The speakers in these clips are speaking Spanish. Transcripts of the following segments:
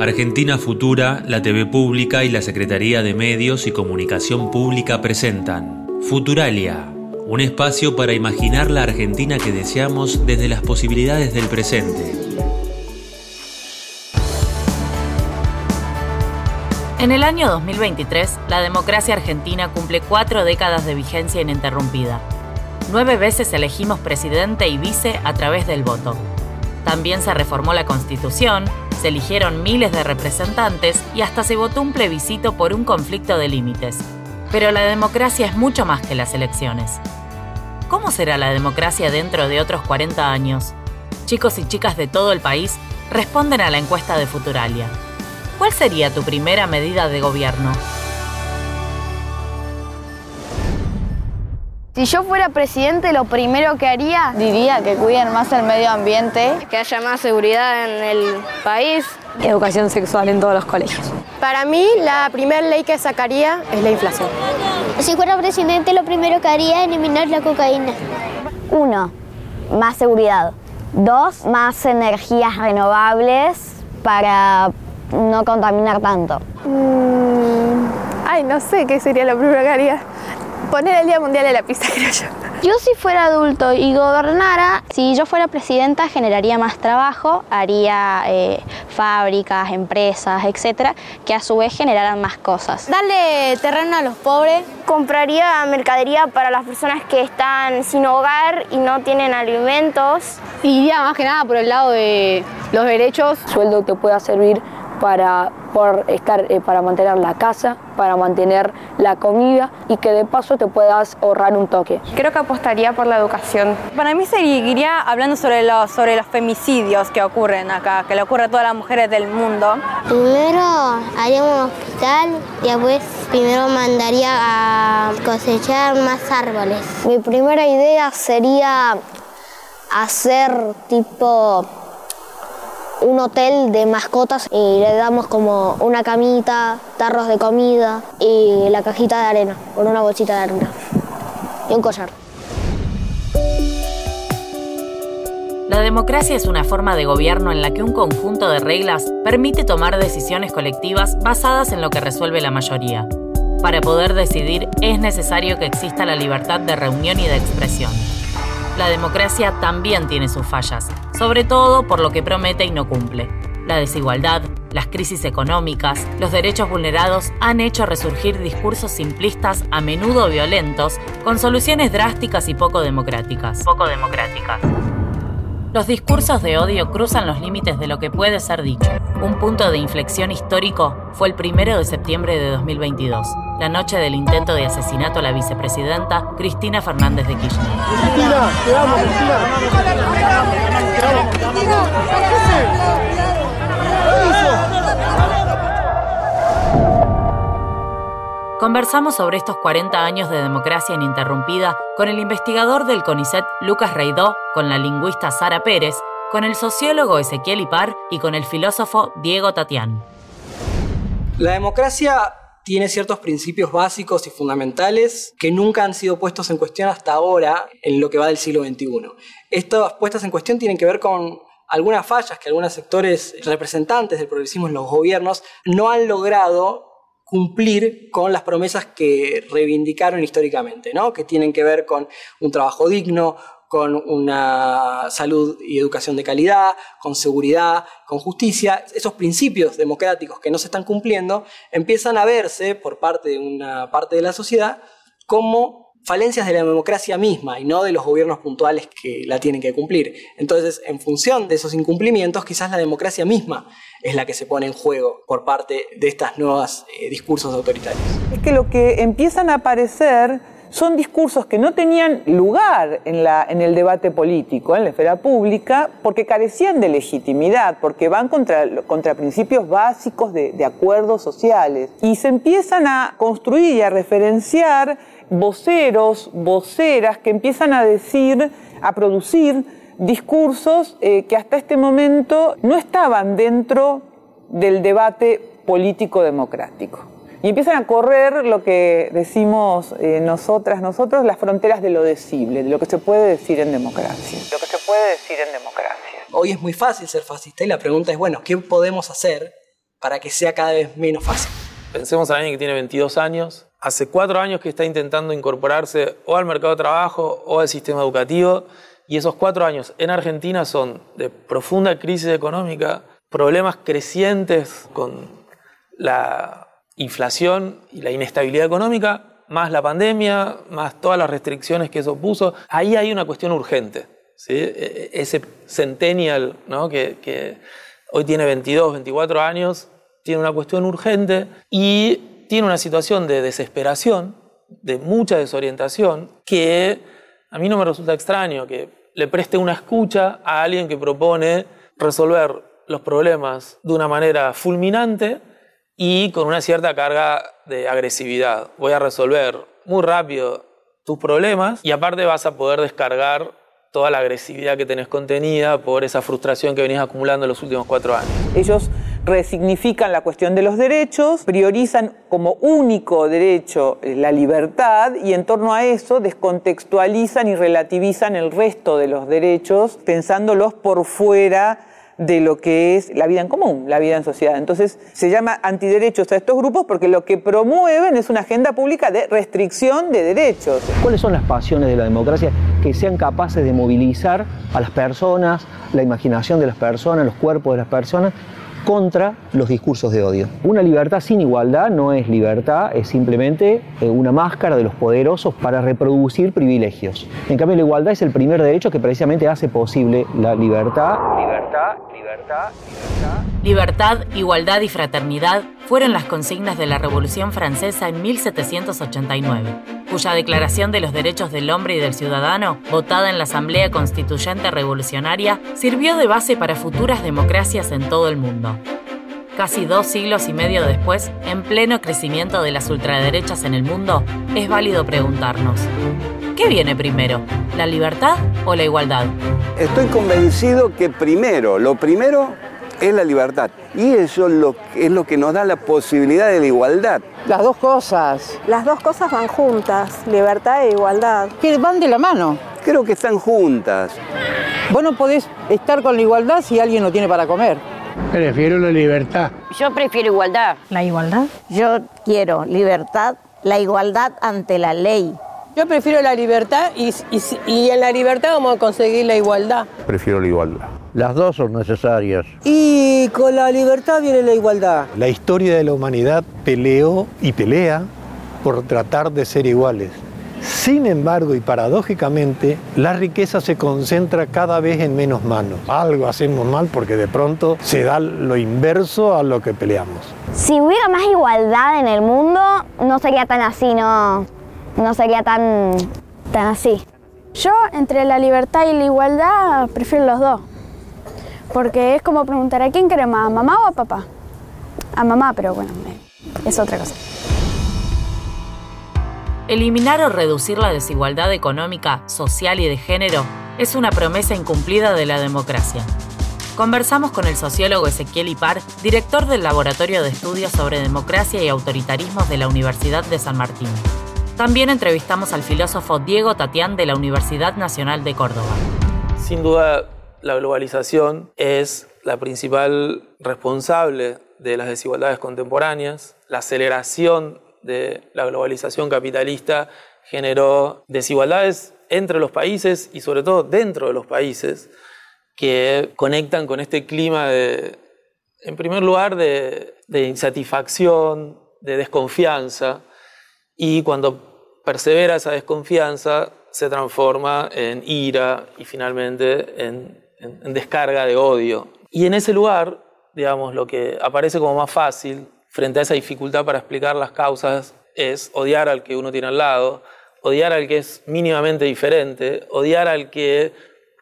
Argentina Futura, la TV Pública y la Secretaría de Medios y Comunicación Pública presentan Futuralia, un espacio para imaginar la Argentina que deseamos desde las posibilidades del presente. En el año 2023, la democracia argentina cumple cuatro décadas de vigencia ininterrumpida. Nueve veces elegimos presidente y vice a través del voto. También se reformó la Constitución, se eligieron miles de representantes y hasta se votó un plebiscito por un conflicto de límites. Pero la democracia es mucho más que las elecciones. ¿Cómo será la democracia dentro de otros 40 años? Chicos y chicas de todo el país responden a la encuesta de Futuralia. ¿Cuál sería tu primera medida de gobierno? Si yo fuera presidente, lo primero que haría... Diría que cuiden más el medio ambiente. Que haya más seguridad en el país. Educación sexual en todos los colegios. Para mí, la primera ley que sacaría es la inflación. Si fuera presidente, lo primero que haría es eliminar la cocaína. Uno, más seguridad. Dos, más energías renovables para no contaminar tanto. Mm, ay, no sé qué sería lo primero que haría poner el Día Mundial de la Pizza, creo yo. Yo si fuera adulto y gobernara, si yo fuera presidenta generaría más trabajo, haría eh, fábricas, empresas, etcétera, que a su vez generaran más cosas. Darle terreno a los pobres. Compraría mercadería para las personas que están sin hogar y no tienen alimentos. Iría más que nada por el lado de los derechos. Sueldo te pueda servir para por estar eh, para mantener la casa, para mantener la comida y que de paso te puedas ahorrar un toque. Creo que apostaría por la educación. Para mí seguiría hablando sobre los, sobre los femicidios que ocurren acá, que le ocurre a todas las mujeres del mundo. Primero haría un hospital y después primero mandaría a cosechar más árboles. Mi primera idea sería hacer tipo un hotel de mascotas y le damos como una camita, tarros de comida y la cajita de arena, con una bolsita de arena y un collar. La democracia es una forma de gobierno en la que un conjunto de reglas permite tomar decisiones colectivas basadas en lo que resuelve la mayoría. Para poder decidir es necesario que exista la libertad de reunión y de expresión la democracia también tiene sus fallas, sobre todo por lo que promete y no cumple. La desigualdad, las crisis económicas, los derechos vulnerados han hecho resurgir discursos simplistas a menudo violentos, con soluciones drásticas y poco democráticas. Poco democráticas. Los discursos de odio cruzan los límites de lo que puede ser dicho. Un punto de inflexión histórico fue el 1 de septiembre de 2022, la noche del intento de asesinato a la vicepresidenta Cristina Fernández de Kirchner. Cristina, te amo, Cristina. Conversamos sobre estos 40 años de democracia ininterrumpida con el investigador del CONICET Lucas Reidó, con la lingüista Sara Pérez, con el sociólogo Ezequiel Ipar y con el filósofo Diego Tatián. La democracia tiene ciertos principios básicos y fundamentales que nunca han sido puestos en cuestión hasta ahora en lo que va del siglo XXI. Estas puestas en cuestión tienen que ver con algunas fallas que algunos sectores representantes del progresismo en los gobiernos no han logrado cumplir con las promesas que reivindicaron históricamente, ¿no? que tienen que ver con un trabajo digno, con una salud y educación de calidad, con seguridad, con justicia. Esos principios democráticos que no se están cumpliendo empiezan a verse por parte de una parte de la sociedad como falencias de la democracia misma y no de los gobiernos puntuales que la tienen que cumplir. Entonces, en función de esos incumplimientos, quizás la democracia misma es la que se pone en juego por parte de estos nuevos eh, discursos autoritarios. Es que lo que empiezan a aparecer son discursos que no tenían lugar en, el debate político, en la esfera pública, porque carecían de legitimidad, porque van contra, contra principios básicos de, de acuerdos sociales. Y se empiezan a construir y a referenciar voceros, voceras que empiezan a decir, a producir discursos eh, que hasta este momento no estaban dentro del debate político democrático. Y empiezan a correr lo que decimos eh, nosotras, nosotros, las fronteras de lo decible, de lo que se puede decir en democracia. Lo que se puede decir en democracia. Hoy es muy fácil ser fascista y la pregunta es, bueno, ¿qué podemos hacer para que sea cada vez menos fácil. Pensemos a alguien que tiene 22 años, hace cuatro años que está intentando incorporarse o al mercado de trabajo o al sistema educativo, y esos cuatro años en Argentina son de profunda crisis económica, problemas crecientes con la inflación y la inestabilidad económica, más la pandemia, más todas las restricciones que eso puso, ahí hay una cuestión urgente. E, e, ese centennial ¿no? que, que hoy tiene 22, 24 años, tiene una cuestión urgente y tiene una situación de desesperación, de mucha desorientación, que a mí no me resulta extraño que le preste una escucha a alguien que propone resolver los problemas de una manera fulminante y con una cierta carga de agresividad. Voy a resolver muy rápido tus problemas y aparte vas a poder descargar toda la agresividad que tenés contenida por esa frustración que venís acumulando en los últimos cuatro años. Ellos resignifican la cuestión de los derechos, priorizan como único derecho eh, la libertad y en torno a eso descontextualizan y relativizan el resto de los derechos pensándolos por fuera de lo que es la vida en común, la vida en sociedad. Entonces se llama antiderechos a estos grupos porque lo que promueven es una agenda pública de restricción de derechos. ¿Cuáles son las pasiones de la democracia que sean capaces de movilizar a las personas, la imaginación de las personas, los cuerpos de las personas contra los discursos de odio. Una libertad sin igualdad no es libertad, es simplemente eh, una máscara de los poderosos para reproducir privilegios. En cambio, la igualdad es el primer derecho que precisamente hace posible la libertad. Libertad, libertad, libertad. Libertad, igualdad y fraternidad fueron las consignas de la Revolución Francesa en 1789 cuya Declaración de los Derechos del Hombre y del Ciudadano, votada en la Asamblea Constituyente Revolucionaria, sirvió de base para futuras democracias en todo el mundo. Casi dos siglos y medio después, en pleno crecimiento de las ultraderechas en el mundo, es válido preguntarnos, ¿qué viene primero, la libertad o la igualdad? Estoy convencido que primero, lo primero es la libertad. Y eso es lo que nos da la posibilidad de la igualdad. Las dos cosas. Las dos cosas van juntas, libertad e igualdad. Que van de la mano. Creo que están juntas. Vos no podés estar con la igualdad si alguien no tiene para comer. Prefiero la libertad. Yo prefiero igualdad. ¿La igualdad? Yo quiero libertad, la igualdad ante la ley. Yo prefiero la libertad y, y en la libertad vamos a conseguir la igualdad. Prefiero la igualdad. Las dos son necesarias. Y con la libertad viene la igualdad. La historia de la humanidad peleó y pelea por tratar de ser iguales. Sin embargo, y paradójicamente, la riqueza se concentra cada vez en menos manos. Algo hacemos mal porque de pronto se da lo inverso a lo que peleamos. Si hubiera más igualdad en el mundo, no sería tan así, no, no sería tan, tan así. Yo, entre la libertad y la igualdad, prefiero los dos. Porque es como preguntar a quién quiere más, a mamá o a papá. A mamá, pero bueno, es otra cosa. Eliminar o reducir la desigualdad económica, social y de género es una promesa incumplida de la democracia. Conversamos con el sociólogo Ezequiel Ipar, director del Laboratorio de Estudios sobre Democracia y Autoritarismos de la Universidad de San Martín. También entrevistamos al filósofo Diego Tatián de la Universidad Nacional de Córdoba. Sin duda, la globalización es la principal responsable de las desigualdades contemporáneas. La aceleración de la globalización capitalista generó desigualdades entre los países y sobre todo dentro de los países que conectan con este clima de, en primer lugar, de, de insatisfacción, de desconfianza, y cuando persevera esa desconfianza se transforma en ira y finalmente en en, descarga de odio. Y en ese lugar, digamos, lo que aparece como más fácil frente a esa dificultad para explicar las causas es odiar al que uno tiene al lado, odiar al que es mínimamente diferente, odiar al que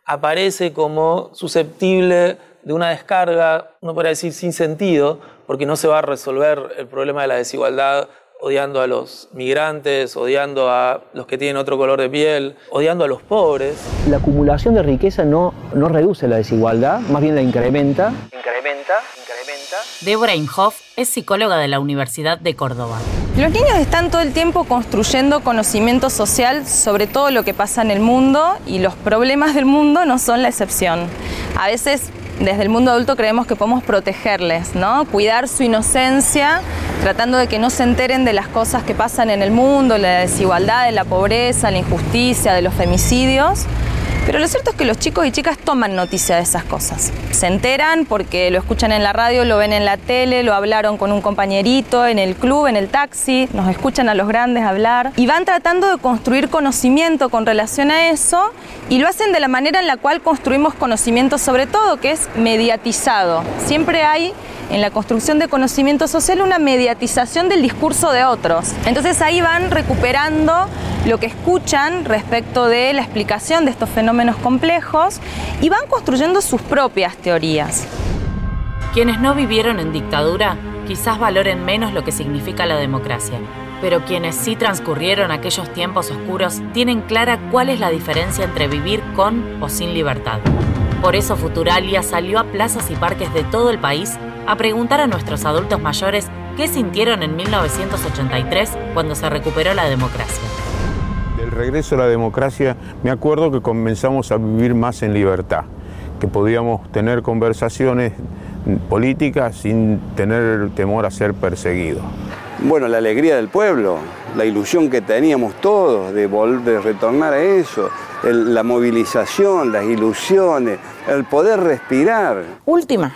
aparece como susceptible de una descarga, uno podría decir sin sentido, porque no se va a resolver el problema de la desigualdad odiando a los migrantes, odiando a los que tienen otro color de piel, odiando a los pobres. La acumulación de riqueza no, no reduce la desigualdad, más bien la incrementa. incrementa, incrementa. Débora Imhoff es psicóloga de la Universidad de Córdoba. Los niños están todo el tiempo construyendo conocimiento social sobre todo lo que pasa en el mundo y los problemas del mundo no son la excepción. A veces desde el mundo adulto creemos que podemos protegerles, ¿no? Cuidar su inocencia, tratando de que no se enteren de las cosas que pasan en el mundo, la desigualdad, la pobreza, la injusticia, de los femicidios. Pero lo cierto es que los chicos y chicas toman noticia de esas cosas. Se enteran porque lo escuchan en la radio, lo ven en la tele, lo hablaron con un compañerito en el club, en el taxi, nos escuchan a los grandes hablar y van tratando de construir conocimiento con relación a eso y lo hacen de la manera en la cual construimos conocimiento sobre todo, que es mediatizado. Siempre hay en la construcción de conocimiento social una mediatización del discurso de otros. Entonces ahí van recuperando lo que escuchan respecto de la explicación de estos fenómenos complejos y van construyendo sus propias teorías. Quienes no vivieron en dictadura quizás valoren menos lo que significa la democracia, pero quienes sí transcurrieron aquellos tiempos oscuros tienen clara cuál es la diferencia entre vivir con o sin libertad. Por eso Futuralia salió a plazas y parques de todo el país a preguntar a nuestros adultos mayores qué sintieron en 1983 cuando se recuperó la democracia. Regreso a la democracia me acuerdo que comenzamos a vivir más en libertad, que podíamos tener conversaciones políticas sin tener temor a ser perseguidos. Bueno, la alegría del pueblo, la ilusión que teníamos todos de, volver, de retornar a eso, el, la movilización, las ilusiones, el poder respirar. Última,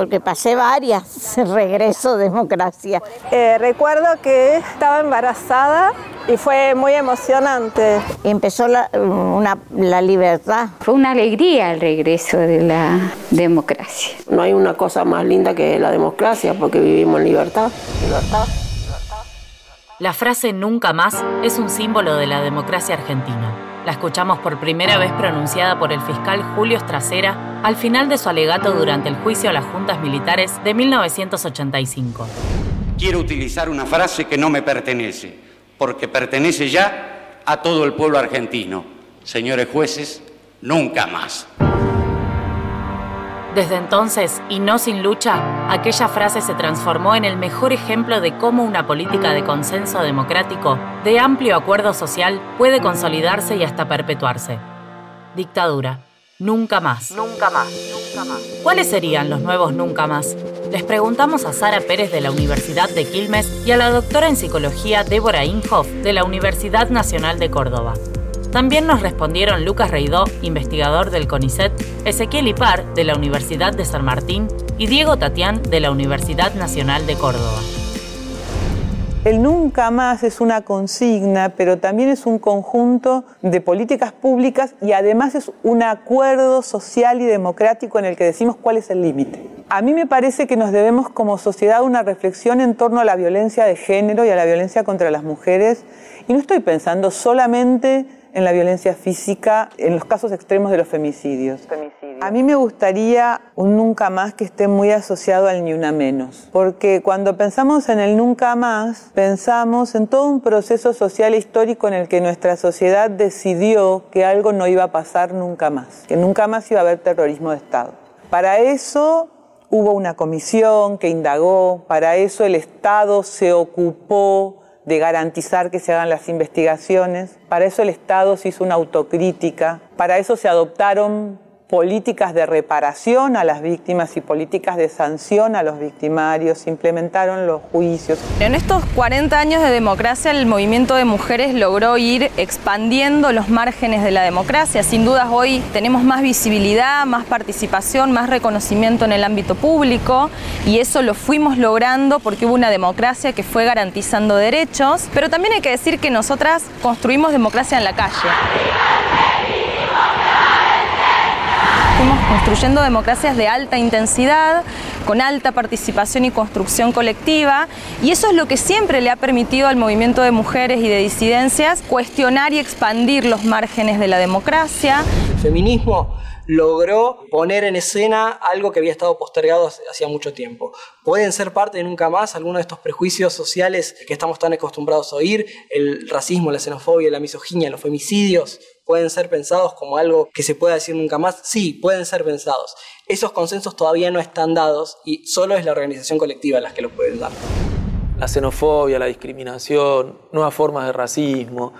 porque pasé varias, regreso democracia. Eh, recuerdo que estaba embarazada y fue muy emocionante. Empezó la, una, la libertad. Fue una alegría el regreso de la democracia. No hay una cosa más linda que la democracia porque vivimos en libertad. libertad. La frase nunca más es un símbolo de la democracia argentina. La escuchamos por primera vez pronunciada por el fiscal Julio Estracera al final de su alegato durante el juicio a las juntas militares de 1985. Quiero utilizar una frase que no me pertenece, porque pertenece ya a todo el pueblo argentino. Señores jueces, nunca más. Desde entonces, y no sin lucha, aquella frase se transformó en el mejor ejemplo de cómo una política de consenso democrático, de amplio acuerdo social, puede consolidarse y hasta perpetuarse. Dictadura. Nunca más. Nunca más. Nunca más. ¿Cuáles serían los nuevos nunca más? Les preguntamos a Sara Pérez de la Universidad de Quilmes y a la doctora en psicología Débora Inhoff de la Universidad Nacional de Córdoba. También nos respondieron Lucas Reidó, investigador del CONICET, Ezequiel Ipar, de la Universidad de San Martín, y Diego Tatián, de la Universidad Nacional de Córdoba. El nunca más es una consigna, pero también es un conjunto de políticas públicas y además es un acuerdo social y democrático en el que decimos cuál es el límite. A mí me parece que nos debemos como sociedad una reflexión en torno a la violencia de género y a la violencia contra las mujeres. Y no estoy pensando solamente en la violencia física, en los casos extremos de los femicidios. A mí me gustaría un nunca más que esté muy asociado al ni una menos, porque cuando pensamos en el nunca más, pensamos en todo un proceso social e histórico en el que nuestra sociedad decidió que algo no iba a pasar nunca más, que nunca más iba a haber terrorismo de Estado. Para eso hubo una comisión que indagó, para eso el Estado se ocupó de garantizar que se hagan las investigaciones. Para eso el Estado se hizo una autocrítica, para eso se adoptaron políticas de reparación a las víctimas y políticas de sanción a los victimarios, implementaron los juicios. En estos 40 años de democracia, el movimiento de mujeres logró ir expandiendo los márgenes de la democracia. Sin dudas, hoy tenemos más visibilidad, más participación, más reconocimiento en el ámbito público y eso lo fuimos logrando porque hubo una democracia que fue garantizando derechos, pero también hay que decir que nosotras construimos democracia en la calle. Fuimos construyendo democracias de alta intensidad, con alta participación y construcción colectiva, y eso es lo que siempre le ha permitido al movimiento de mujeres y de disidencias cuestionar y expandir los márgenes de la democracia. El feminismo logró poner en escena algo que había estado postergado hacía mucho tiempo. Pueden ser parte de nunca más algunos de estos prejuicios sociales que estamos tan acostumbrados a oír, el racismo, la xenofobia, la misoginia, los femicidios, pueden ser pensados como algo que se pueda decir nunca más. Sí, pueden ser pensados. Esos consensos todavía no están dados y solo es la organización colectiva las que los pueden dar. La xenofobia, la discriminación, nuevas formas de racismo,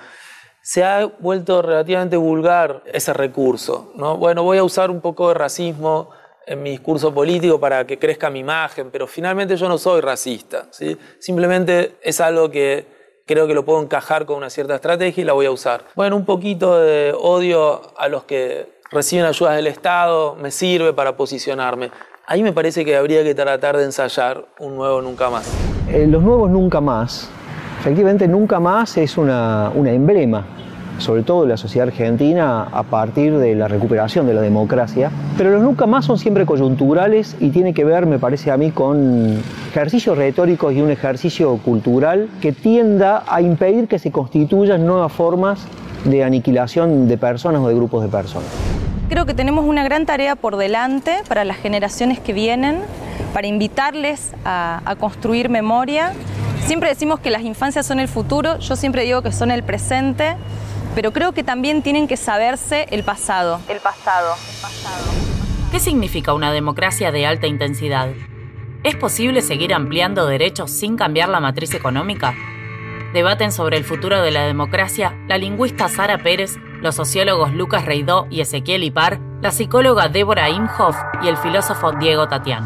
se ha vuelto relativamente vulgar ese recurso. ¿no? Bueno, voy a usar un poco de racismo en mi discurso político para que crezca mi imagen, pero finalmente yo no soy racista. ¿sí? Simplemente es algo que creo que lo puedo encajar con una cierta estrategia y la voy a usar. Bueno, un poquito de odio a los que reciben ayudas del Estado me sirve para posicionarme. Ahí me parece que habría que tratar de ensayar un nuevo nunca más. Eh, los nuevos nunca más Efectivamente, nunca más es una, emblema, sobre todo de la sociedad argentina, a partir de la recuperación de la democracia. Pero los nunca más son siempre coyunturales y tiene que ver, me parece a mí, con ejercicios retóricos y un ejercicio cultural que tienda a impedir que se constituyan nuevas formas de aniquilación de personas o de grupos de personas. Creo que tenemos una gran tarea por delante para las generaciones que vienen, para invitarles a, a construir memoria Siempre decimos que las infancias son el futuro, yo siempre digo que son el presente, pero creo que también tienen que saberse el pasado. El pasado. ¿Qué significa una democracia de alta intensidad? ¿Es posible seguir ampliando derechos sin cambiar la matriz económica? Debaten sobre el futuro de la democracia la lingüista Sara Pérez, los sociólogos Lucas Reidó y Ezequiel Ipar, la psicóloga Débora Imhoff y el filósofo Diego Tatián.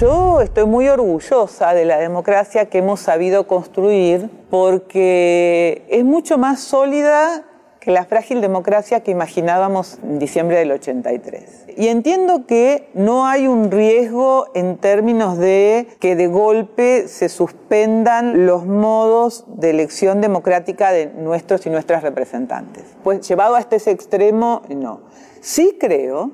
Yo estoy muy orgullosa de la democracia que hemos sabido construir porque es mucho más sólida que la frágil democracia que imaginábamos en diciembre del 83. Y entiendo que no hay un riesgo en términos de que de golpe se suspendan los modos de elección democrática de nuestros y nuestras representantes. Pues llevado hasta ese extremo, no. Sí creo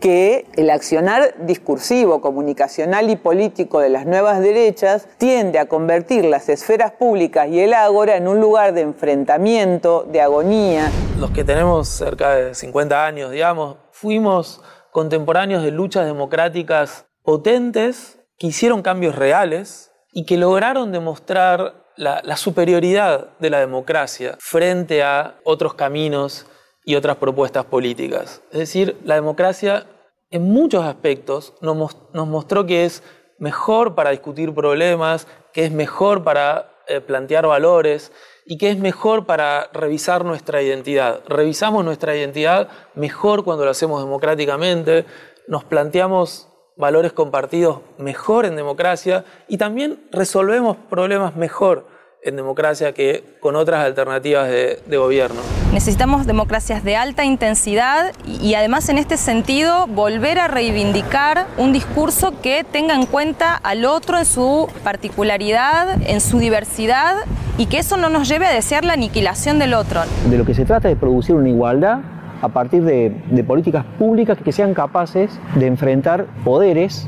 que el accionar discursivo, comunicacional y político de las nuevas derechas tiende a convertir las esferas públicas y el ágora en un lugar de enfrentamiento, de agonía. Los que tenemos cerca de 50 años, digamos, fuimos contemporáneos de luchas democráticas potentes que hicieron cambios reales y que lograron demostrar la, la superioridad de la democracia frente a otros caminos y otras propuestas políticas. Es decir, la democracia en muchos aspectos nos, mostró que es mejor para discutir problemas, que es mejor para eh, plantear valores y que es mejor para revisar nuestra identidad. Revisamos nuestra identidad mejor cuando lo hacemos democráticamente, nos planteamos valores compartidos mejor en democracia y también resolvemos problemas mejor en democracia que con otras alternativas de, gobierno. Necesitamos democracias de alta intensidad y, además en este sentido volver a reivindicar un discurso que tenga en cuenta al otro en su particularidad, en su diversidad y que eso no nos lleve a desear la aniquilación del otro. De lo que se trata es producir una igualdad a partir de, políticas públicas que sean capaces de enfrentar poderes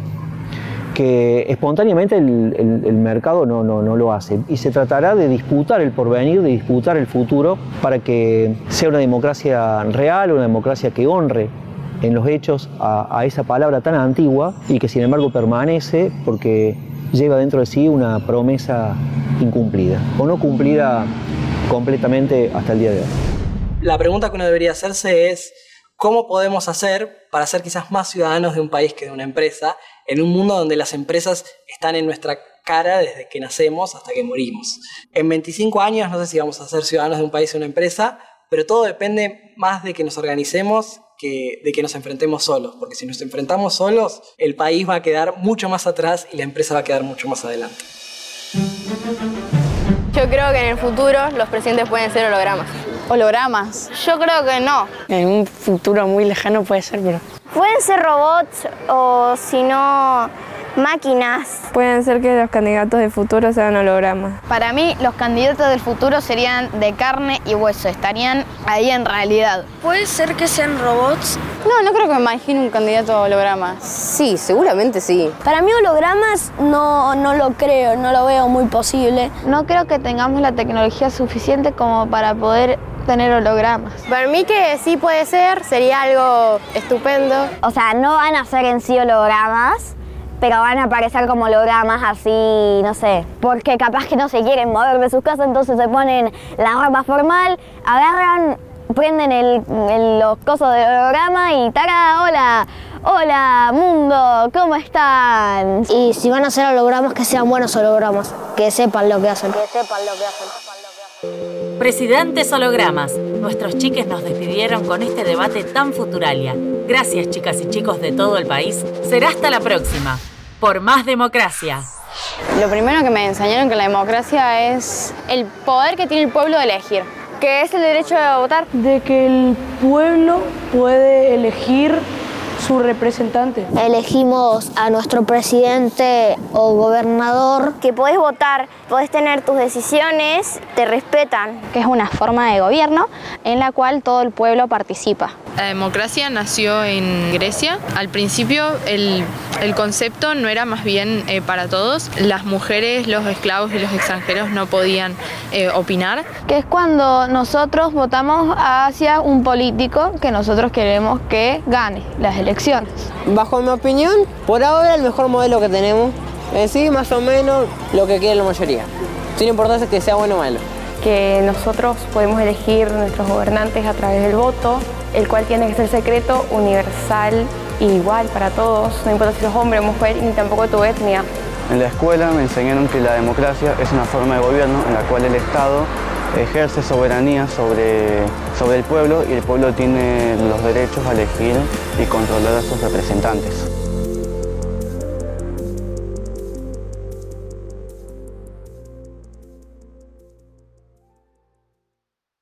que espontáneamente el, mercado no, no, no, lo hace. Y se tratará de disputar el porvenir, de disputar el futuro, para que sea una democracia real, una democracia que honre en los hechos a, esa palabra tan antigua y que sin embargo permanece porque lleva dentro de sí una promesa incumplida o no cumplida completamente hasta el día de hoy. La pregunta que uno debería hacerse es, ¿cómo podemos hacer para ser quizás más ciudadanos de un país que de una empresa en un mundo donde las empresas están en nuestra cara desde que nacemos hasta que morimos. En 25 años no sé si vamos a ser ciudadanos de un país o una empresa, pero todo depende más de que nos organicemos que de que nos enfrentemos solos, porque si nos enfrentamos solos, el país va a quedar mucho más atrás y la empresa va a quedar mucho más adelante. Yo creo que en el futuro los presidentes pueden ser hologramas. ¿Hologramas? Yo creo que no. En un futuro muy lejano puede ser, pero Pueden ser robots o si no máquinas. Pueden ser que los candidatos del futuro sean hologramas. Para mí, los candidatos del futuro serían de carne y hueso, estarían ahí en realidad. ¿Puede ser que sean robots? No, no creo que me imagine un candidato a holograma. Sí, seguramente sí. Para mí hologramas no, no lo creo, no lo veo muy posible. No creo que tengamos la tecnología suficiente como para poder tener hologramas. Para mí que sí puede ser, sería algo estupendo. O sea, no van a ser en sí hologramas, pero van a aparecer como hologramas así, no sé, porque capaz que no se quieren mover de sus casas, entonces se ponen la ropa formal, agarran, prenden el, el- los cosos del holograma y ¡tara! ¡Hola! ¡Hola, mundo! ¿Cómo están? Y si van a hacer hologramas, que sean buenos hologramas, que sepan lo que hacen. Que sepan lo que hacen. Presidentes hologramas, nuestros chiques nos despidieron con este debate tan futuralia. Gracias chicas y chicos de todo el país. Será hasta la próxima. Por más democracia. Lo primero que me enseñaron que la democracia es el poder que tiene el pueblo de elegir. ¿Qué es el derecho de votar? De que el pueblo puede elegir su representante. Elegimos a nuestro presidente o gobernador. Que podés votar, podés tener tus decisiones, te respetan. Que es una forma de gobierno en la cual todo el pueblo participa. La democracia nació en Grecia. Al principio el, el concepto no era más bien eh, para todos. Las mujeres, los esclavos y los extranjeros no podían eh, opinar. Que es cuando nosotros votamos hacia un político que nosotros queremos que gane las elecciones. Bajo mi opinión, por ahora el mejor modelo que tenemos es sí, más o menos lo que quiere la mayoría. Sin importancia que sea bueno o malo. Que nosotros podemos elegir nuestros gobernantes a través del voto, el cual tiene que ser secreto, universal e igual para todos, no importa si sos hombre o mujer, ni tampoco tu etnia. En la escuela me enseñaron que la democracia es una forma de gobierno en la cual el Estado ejerce soberanía sobre, sobre el pueblo y el pueblo tiene los derechos a elegir y controlar a sus representantes.